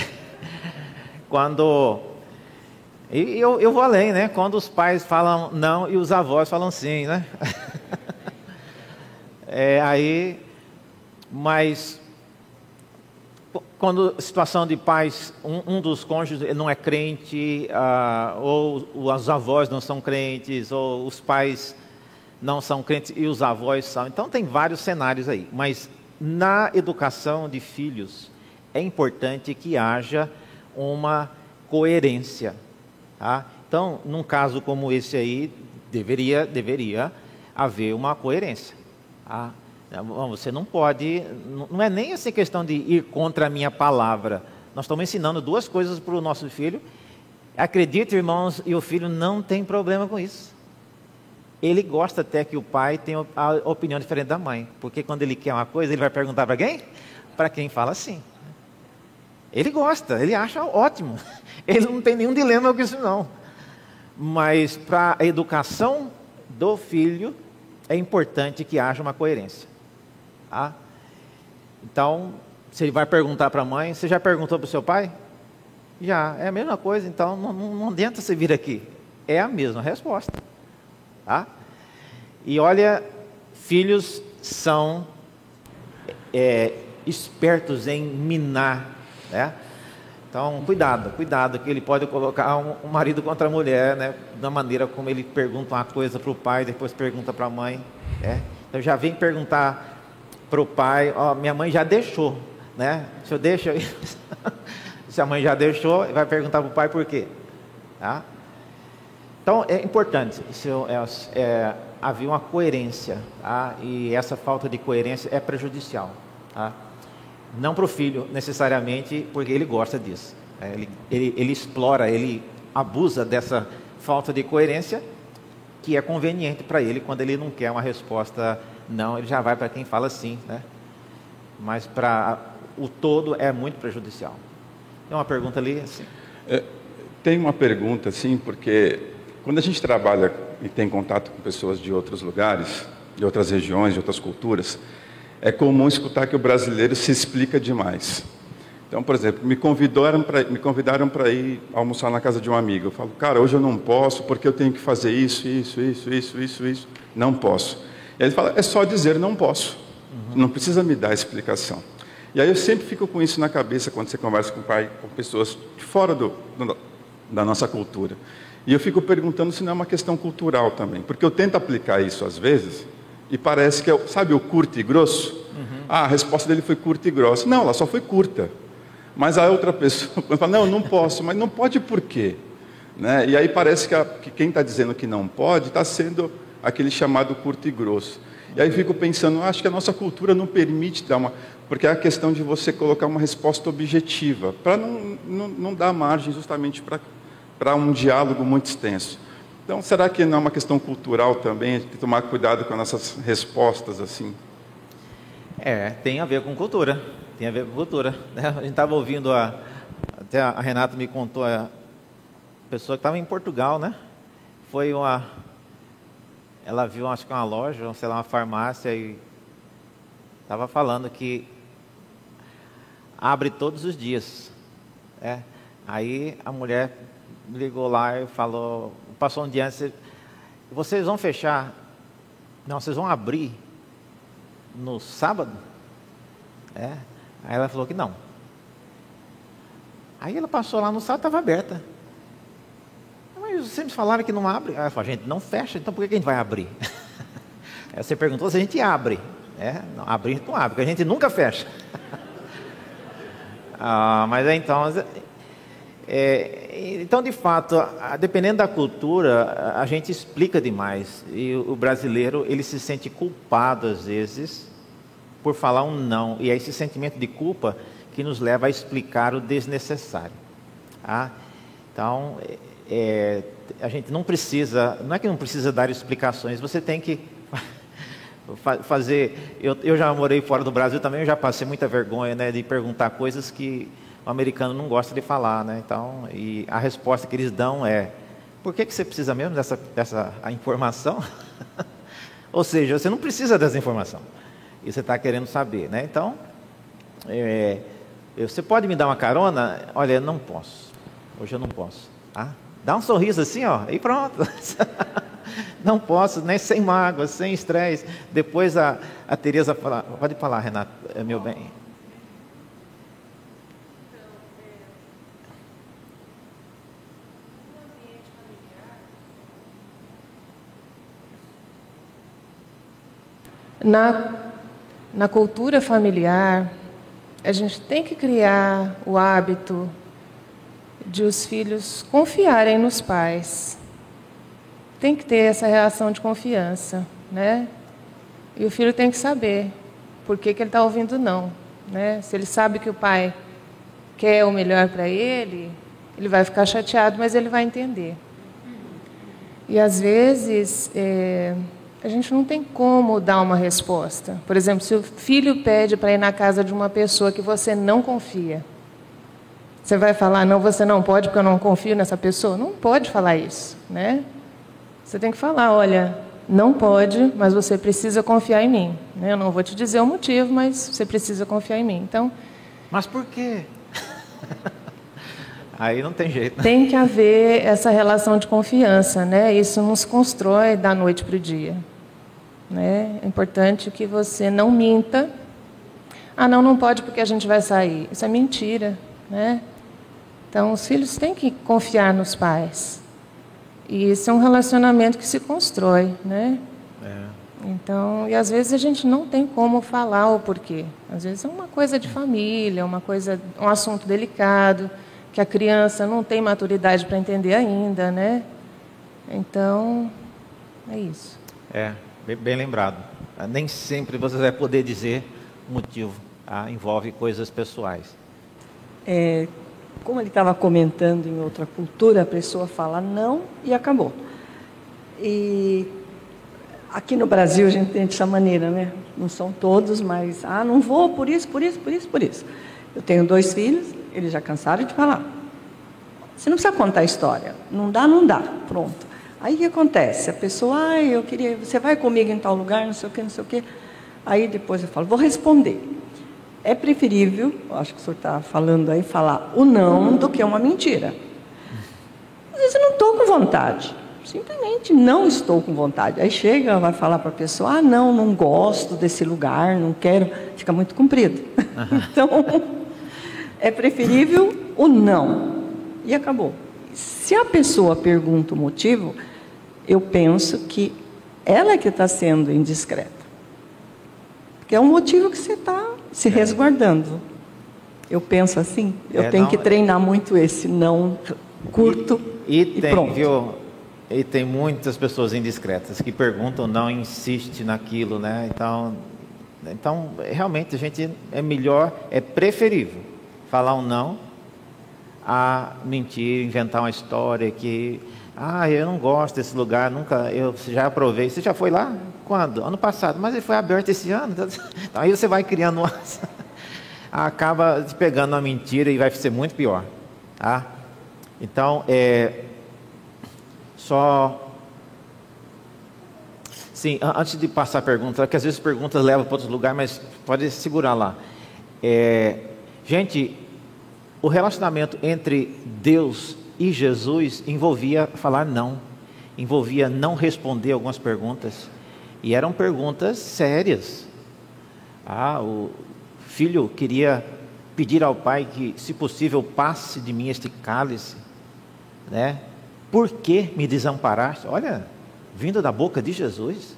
A: [laughs] quando e eu, eu vou além, né? Quando os pais falam não e os avós falam sim, né? [laughs] é, aí, mas quando situação de pais, um, um dos cônjuges não é crente, ah, ou os avós não são crentes, ou os pais não são crentes e os avós são. Então tem vários cenários aí. Mas na educação de filhos é importante que haja uma coerência. Tá? Então, num caso como esse aí, deveria, deveria haver uma coerência. Tá? Você não pode, não é nem essa questão de ir contra a minha palavra. Nós estamos ensinando duas coisas para o nosso filho Acredite, irmãos, e o filho não tem problema com isso. Ele gosta até que o pai tenha a opinião diferente da mãe, porque quando ele quer uma coisa, ele vai perguntar para quem? Para quem fala assim. Ele gosta, ele acha ótimo. [laughs] Ele não tem nenhum dilema com isso, não. Mas para a educação do filho, é importante que haja uma coerência. Tá? Então, se ele vai perguntar para a mãe, você já perguntou para o seu pai? Já, é a mesma coisa, então não, não, adianta você vir aqui. É a mesma resposta. Tá? E olha, filhos são é, espertos em minar. Né? Então, cuidado, cuidado, que ele pode colocar um, um marido contra a mulher, né? da maneira como ele pergunta uma coisa para o pai, depois pergunta para a mãe. Né? Então, já vem perguntar para o pai: Ó, minha mãe já deixou, né? Se eu deixo. [laughs] Se a mãe já deixou, vai perguntar para o pai por quê. Tá? Então é importante, isso é, é, havia uma coerência, tá? e essa falta de coerência é prejudicial. Tá? Não para o filho necessariamente, porque ele gosta disso. É, ele, ele, ele explora, ele abusa dessa falta de coerência, que é conveniente para ele quando ele não quer uma resposta não, ele já vai para quem fala sim, né? Mas para o todo é muito prejudicial. Tem uma pergunta ali? Assim.
G: É, tem uma pergunta, sim, porque quando a gente trabalha e tem contato com pessoas de outros lugares, de outras regiões, de outras culturas, é comum escutar que o brasileiro se explica demais. Então, por exemplo, me convidaram para me convidaram para ir almoçar na casa de um amigo. Eu falo, cara, hoje eu não posso porque eu tenho que fazer isso, isso, isso, isso, isso, isso. Não posso. E ele fala, é só dizer não posso. Não precisa me dar explicação. E aí eu sempre fico com isso na cabeça quando você conversa com o pai, com pessoas de fora do, do, da nossa cultura. E eu fico perguntando se não é uma questão cultural também, porque eu tento aplicar isso às vezes e parece que é, sabe o curto e grosso? Uhum. Ah, a resposta dele foi curta e grossa. Não, ela só foi curta. Mas a outra pessoa [laughs] fala, não, não posso, mas não pode por quê? Né? E aí parece que, a, que quem está dizendo que não pode está sendo aquele chamado curto e grosso. E aí fico pensando, acho que a nossa cultura não permite dar uma. Porque é a questão de você colocar uma resposta objetiva, para não, não, não dar margem justamente para um diálogo muito extenso. Então, será que não é uma questão cultural também, de tomar cuidado com nossas respostas assim?
A: É, tem a ver com cultura, tem a ver com cultura. Né? [laughs] A gente estava ouvindo, a, até a Renata me contou, a pessoa que estava em Portugal, né? Foi uma, ela viu, acho que uma loja, sei lá, uma farmácia e estava falando que abre todos os dias. É. Aí a mulher ligou lá e falou, passou um dia antes, vocês vão fechar? Não, vocês vão abrir no sábado? É. Aí ela falou que não. Aí ela passou lá no sábado, estava aberta. Mas vocês falaram que não abre. Ela falou, gente, não fecha, então por que a gente vai abrir? [laughs] Aí você perguntou se a gente abre. É, não, abrir não abre, porque a gente nunca fecha. [laughs] ah, mas então, é, então de fato, dependendo da cultura, a gente explica demais. E o brasileiro, ele se sente culpado às vezes por falar um não. E é esse sentimento de culpa que nos leva a explicar o desnecessário. Ah, então, é, a gente não precisa, não é que não precisa dar explicações, você tem que [laughs] fazer. Eu, eu já morei fora do Brasil também, eu já passei muita vergonha né, de perguntar coisas que o americano não gosta de falar, né? Então, e a resposta que eles dão é: por que, que você precisa mesmo dessa, dessa a informação? [laughs] Ou seja, você não precisa dessa informação e você está querendo saber, né? Então, é, você pode me dar uma carona? Olha, não posso. Hoje eu não posso. Tá? Dá um sorriso assim, ó, e pronto. [laughs] Não posso, nem sem mágoa, sem estresse. Depois a, a Tereza fala, pode falar, Renato, é meu bem.
H: Na, na cultura familiar, a gente tem que criar o hábito de os filhos confiarem nos pais. Tem que ter essa reação de confiança, né? E o filho tem que saber por que, que ele está ouvindo não, né? Se ele sabe que o pai quer o melhor para ele, Ele vai ficar chateado, mas ele vai entender. E às vezes é, a gente não tem como dar uma resposta. Por exemplo, se o filho pede para ir na casa de uma pessoa que você não confia, você vai falar, não, você não pode porque eu não confio nessa pessoa? Não pode falar isso, né? Você tem que falar, olha, não pode, mas você precisa confiar em mim. Né? Eu não vou te dizer o motivo, mas você precisa confiar em mim. Então,
A: mas por quê? [laughs] Aí não tem jeito.
H: Tem que haver essa relação de confiança, né? Isso não se constrói da noite para o dia. Né? É importante que você não minta. Ah, não, não pode porque a gente vai sair. Isso é mentira, né? Então, os filhos têm que confiar nos pais. E isso é um relacionamento que se constrói, né? É. Então, e às vezes a gente não tem como falar o porquê. Às vezes é uma coisa de família, uma coisa, um assunto delicado que a criança não tem maturidade para entender ainda, né? Então, é isso.
A: É, bem, bem lembrado. Nem sempre você vai poder dizer o motivo. Tá? Envolve coisas pessoais.
I: É, como ele estava comentando em outra cultura, a pessoa fala não e acabou. E aqui no Brasil a gente tem dessa maneira, né? Não são todos, mas ah, não vou por isso, por isso, por isso, por isso. Eu tenho dois filhos, eles já cansaram de falar. Você não precisa contar a história. Não dá, não dá. Pronto. Aí o que acontece? A pessoa, ah, eu queria, você vai comigo em tal lugar, não sei o quê, não sei o quê. Aí depois eu falo, vou responder. É preferível, acho que o senhor está falando aí, falar o não do que uma mentira. Às vezes eu não estou com vontade. Simplesmente não estou com vontade. Aí chega, vai falar para a pessoa: ah, não, não gosto desse lugar, não quero. Fica muito comprido. [laughs] então, é preferível o não. E acabou. Se a pessoa pergunta o motivo, eu penso que ela é que está sendo indiscreta. É um motivo que você está se resguardando. Eu penso assim, eu é, tenho não, que treinar muito esse não curto e, e, e tem, pronto. Viu,
A: e tem muitas pessoas indiscretas que perguntam, não insiste naquilo, né? Então, então realmente a gente é melhor, é preferível falar um não a mentir, inventar uma história que ah, eu não gosto desse lugar, nunca, eu já aprovei. Você já foi lá? Quando? Ano passado. Mas ele foi aberto esse ano. [laughs] Então, aí você vai criando uma... [laughs] acaba pegando uma mentira e vai ser muito pior. Tá? Então, é, só. Sim, antes de passar a pergunta, que às vezes perguntas levam para outro lugar, mas pode segurar lá. É, gente, o relacionamento entre Deus e Jesus envolvia falar não, envolvia não responder algumas perguntas, e eram perguntas sérias. Ah, o filho queria pedir ao pai que, se possível, passe de mim este cálice, né? Por que me desamparaste? Olha, vindo da boca de Jesus.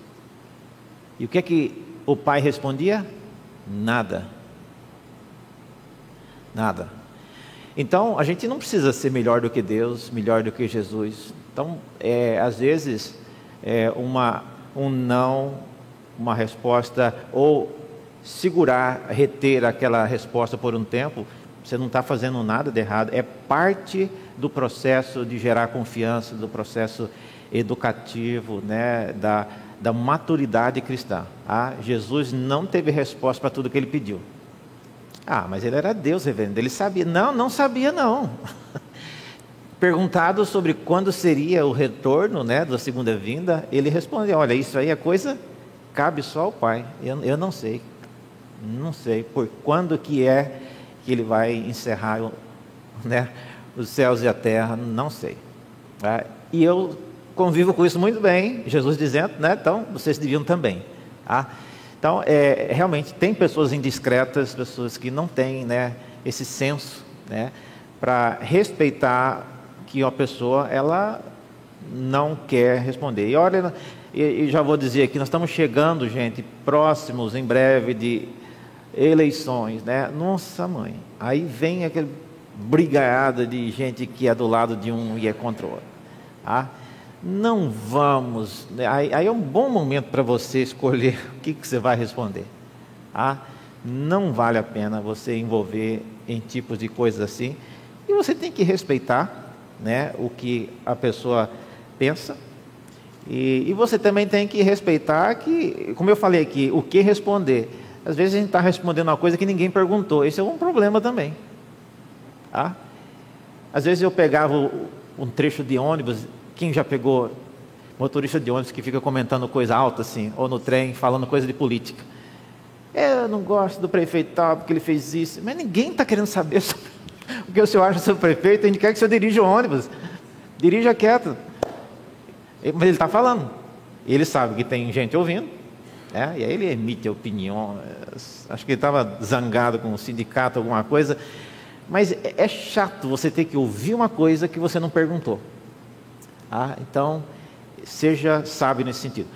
A: E o que é que o pai respondia? Nada. Nada. Então, a gente não precisa ser melhor do que Deus, melhor do que Jesus. Então, é, às vezes, é uma, um não, uma resposta, ou segurar, reter aquela resposta por um tempo, você não está fazendo nada de errado. É parte do processo de gerar confiança, do processo educativo, né, da, da maturidade cristã. Ah, Jesus não teve resposta para tudo que ele pediu. Ah, mas ele era Deus, reverendo. Ele sabia. Não, não sabia, não. [laughs] Perguntado sobre quando seria o retorno né, da segunda vinda, ele respondeu: Olha, isso aí é coisa, cabe só ao Pai. Eu, eu não sei. Não sei por quando que é que ele vai encerrar né, os céus e a terra, não sei. Tá? E eu convivo com isso muito bem, Jesus dizendo, né, então vocês deviam também. Tá? Então, é, realmente, tem pessoas indiscretas, pessoas que não têm né, esse senso né, para respeitar que uma pessoa ela não quer responder. E olha, e, já vou dizer aqui, nós estamos chegando, gente, próximos em breve de eleições, né? Nossa mãe, aí vem aquele brigaiada de gente que é do lado de um e é contra o outro. Tá? não vamos. Né, aí, aí é um bom momento para você escolher [laughs] o que, que você vai responder. Ah, não vale a pena você envolver em tipos de coisas assim, E você tem que respeitar né, o que a pessoa pensa. E, e você também tem que respeitar que, como eu falei aqui, o que responder. Às vezes a gente está respondendo uma coisa que ninguém perguntou. Esse é um problema também. Tá? Às vezes eu pegava um trecho de ônibus, quem já pegou motorista de ônibus que fica comentando coisa alta assim, ou no trem falando coisa de política. Eu não gosto do prefeito tal, porque ele fez isso. Mas ninguém está querendo saber [laughs] [laughs] o que o senhor acha sobre o prefeito. A gente quer que o senhor dirija o ônibus. Dirija quieto. Mas ele está falando. Ele sabe que tem gente ouvindo. É, e aí ele emite opinião. Acho que ele estava zangado com o sindicato, alguma coisa. Mas é, é chato você ter que ouvir uma coisa que você não perguntou. Ah, então, seja sábio nesse sentido.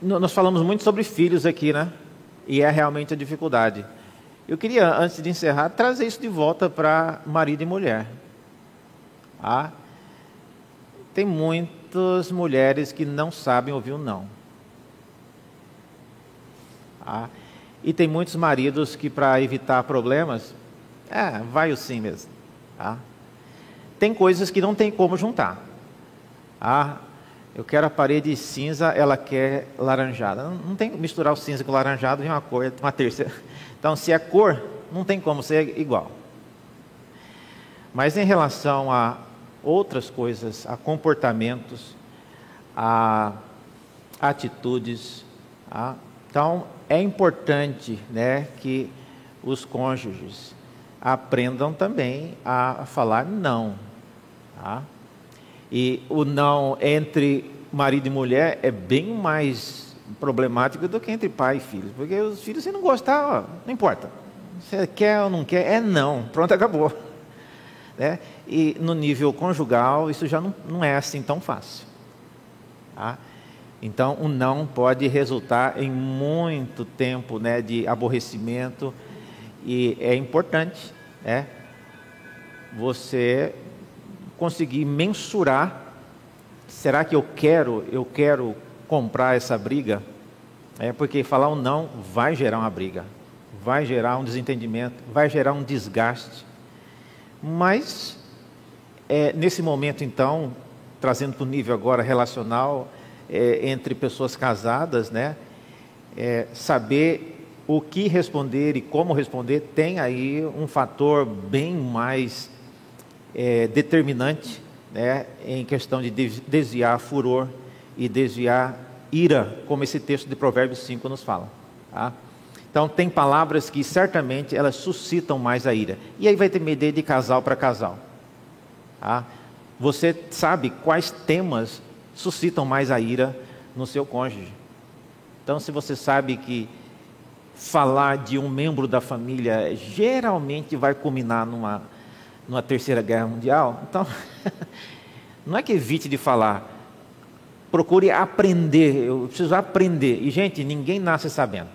A: Nós falamos muito sobre filhos aqui, né? E é realmente a dificuldade. Eu queria, antes de encerrar, trazer isso de volta para marido e mulher. Ah, tem muitas mulheres que não sabem ouvir o um não. Ah, e tem muitos maridos que, para evitar problemas, é, vai o sim mesmo. Ah, tem coisas que não tem como juntar. Ah, eu quero a parede cinza, ela quer laranjada. Não, não tem misturar o cinza com o laranjado em uma cor, uma terceira. Então, se é cor, não tem como ser igual. Mas em relação a outras coisas, a comportamentos, a atitudes, a, então é importante, né, que os cônjuges aprendam também a falar não. Tá? E o não entre marido e mulher é bem mais problemático do que entre pai e filho. Porque os filhos, se não gostar, ó, não importa. Você quer ou não quer, é não. Pronto, acabou. [laughs] Né? E no nível conjugal, isso já não, não é assim tão fácil. Tá? Então, o não pode resultar em muito tempo né, de aborrecimento. E é importante né, você conseguir mensurar, será que eu quero, eu quero comprar essa briga? É porque falar um não vai gerar uma briga, vai gerar um desentendimento, vai gerar um desgaste. Mas é, nesse momento então, trazendo para o nível agora relacional é, entre pessoas casadas, né? É, saber o que responder e como responder tem aí um fator bem mais é, determinante né, em questão de desviar furor e desviar ira, como esse texto de Provérbios 5 nos fala. Tá? Então, tem palavras que certamente elas suscitam mais a ira. E aí vai ter medir de casal para casal. Tá? Você sabe quais temas suscitam mais a ira no seu cônjuge. Então, se você sabe que falar de um membro da família geralmente vai culminar numa numa terceira guerra mundial. Então, [laughs] não é que evite de falar, procure aprender. Eu preciso aprender. E, gente, ninguém nasce sabendo.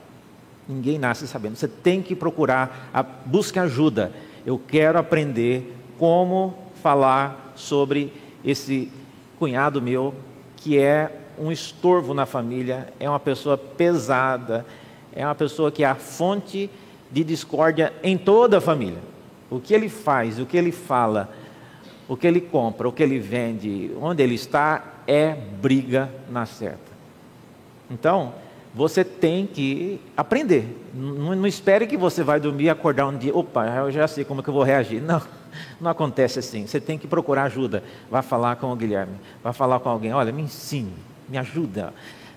A: Ninguém nasce sabendo. Você tem que procurar, a, busque ajuda. Eu quero aprender como falar sobre esse cunhado meu, que é um estorvo na família, é uma pessoa pesada, é uma pessoa que é a fonte de discórdia em toda a família o que ele faz, o que ele fala, o que ele compra, o que ele vende, onde ele está, é briga na certa. Então, você tem que aprender. Não, não, espere que você vai dormir e acordar um dia, opa, eu já sei como que eu vou reagir. [laughs] Não, não acontece assim. Você tem que procurar ajuda. Vá falar com o Guilherme, vá falar com alguém. Olha, me ensine, me ajuda.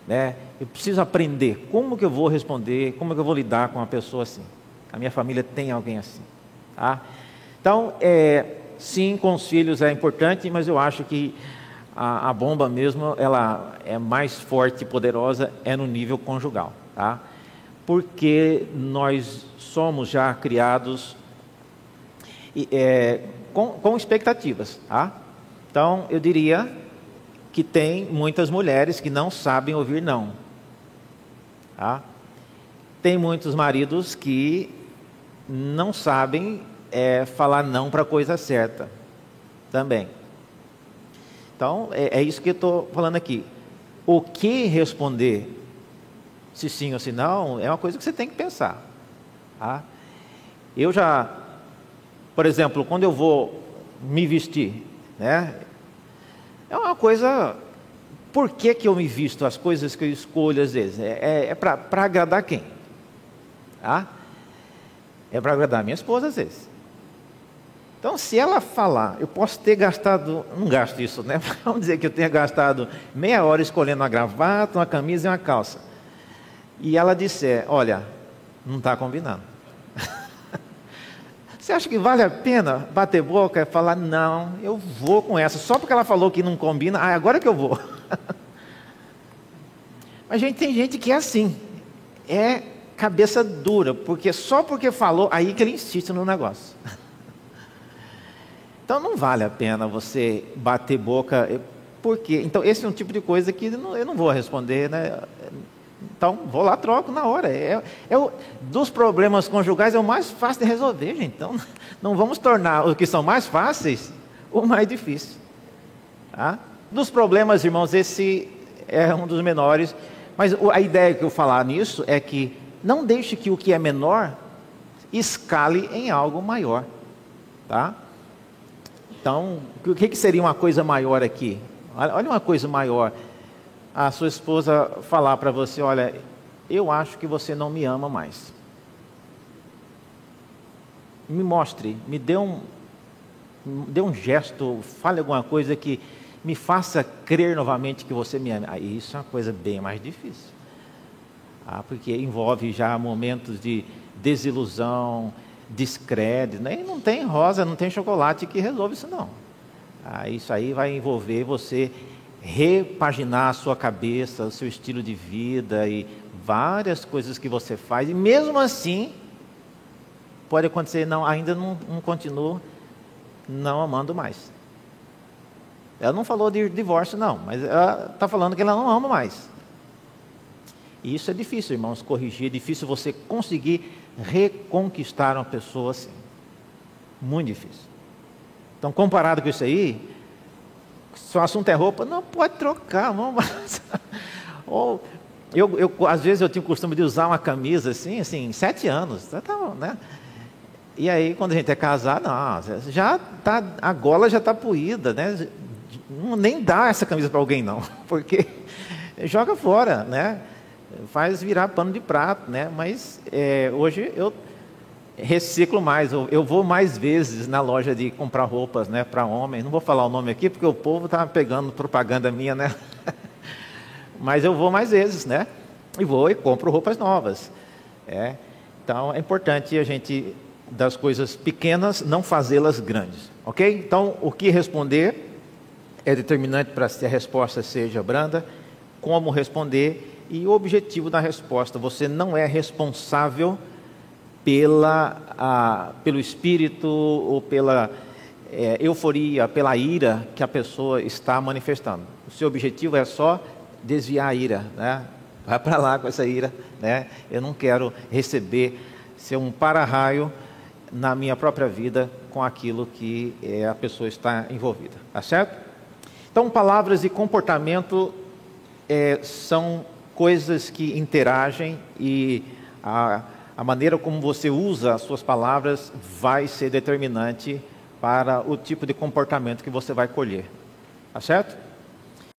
A: Né? Eu preciso aprender como que eu vou responder, como que eu vou lidar com uma pessoa assim. A minha família tem alguém assim. Tá? Então, é, sim, com os filhos é importante, mas eu acho que a, a, bomba mesmo, ela é mais forte e poderosa é no nível conjugal, tá? Porque nós somos já criados é, com, com expectativas, tá? Então, eu diria que tem muitas mulheres que não sabem ouvir não, tá? Tem muitos maridos que não sabem é, falar não para a coisa certa também. Então, é, é isso que eu estou falando aqui. O que responder, se sim ou se não, é uma coisa que você tem que pensar. Tá? Eu já Por exemplo, quando eu vou me vestir, né? É uma coisa. Por que, que eu me visto? As coisas que eu escolho às vezes. É, é, é para agradar quem? Tá? É para agradar minha esposa às vezes. Então, se ela falar, eu posso ter gastado, não gasto isso, né? [laughs] Vamos dizer que eu tenha gastado meia hora escolhendo uma gravata, uma camisa e uma calça. E ela disser, olha, não está combinando. [laughs] Você acha que vale a pena bater boca e falar, não, eu vou com essa, só porque ela falou que não combina, ah, agora que eu vou. [laughs] Mas gente, tem gente que é assim, é cabeça dura, porque só porque falou, aí que ele insiste no negócio. Então não vale a pena você bater boca, eh, porque então esse é um tipo de coisa que eu não vou responder, né? Então vou lá troco na hora. É, é o, dos problemas conjugais é o mais fácil de resolver, gente. Então [laughs] não vamos tornar os que são mais fáceis o mais difícil. Tá? Dos problemas, irmãos, esse é um dos menores. Mas a ideia que eu falar nisso é que não deixe que o que é menor escale em algo maior, tá? Então, o que, seria uma coisa maior aqui? Olha uma coisa maior. A sua esposa falar para você: Olha, eu acho que você não me ama mais. Me mostre, me dê um, dê um gesto, fale alguma coisa que me faça crer novamente que você me ama. Aí isso é uma coisa bem mais difícil. Ah, porque envolve já momentos de desilusão, descrédito. Nem não tem rosa, não tem chocolate que resolve isso não. Ah, isso aí vai envolver você repaginar a sua cabeça, o seu estilo de vida e várias coisas que você faz. E mesmo assim, pode acontecer, não, ainda não, não continuo não amando mais. Ela não falou de divórcio, não, mas ela está falando que ela não ama mais. E isso é difícil, irmãos, corrigir, é difícil você conseguir reconquistar uma pessoa assim. Muito difícil. Então, comparado com isso aí, se o assunto é roupa, não pode trocar, vamos. [laughs] Ou eu, eu, às vezes eu tinha o costume de usar uma camisa assim, assim, sete anos, tá, tá, né? E aí, quando a gente é casado, não, já tá, a gola já está poída, né? Nem dá essa camisa para alguém, não, [laughs] porque joga fora, né? Faz virar pano de prato, né? Mas é, hoje eu reciclo mais, eu, vou mais vezes na loja de comprar roupas, né, para homens. Não vou falar o nome aqui porque o povo está pegando propaganda minha, né? [laughs] Mas eu vou mais vezes, né? E vou e compro roupas novas. É. Então é importante a gente das coisas pequenas não fazê-las grandes, ok? Então o que responder é determinante para que a resposta seja branda. Como responder e o objetivo da resposta. Você não é responsável pela, a, pelo espírito ou pela é, euforia, pela ira que a pessoa está manifestando. O seu objetivo é só desviar a ira, né? Vai para lá com essa ira, né? Eu não quero receber ser um para-raio na minha própria vida com aquilo que é, a pessoa está envolvida, tá certo? Então, palavras e comportamento é, são coisas que interagem e a, a maneira como você usa as suas palavras vai ser determinante para o tipo de comportamento que você vai colher. Tá certo?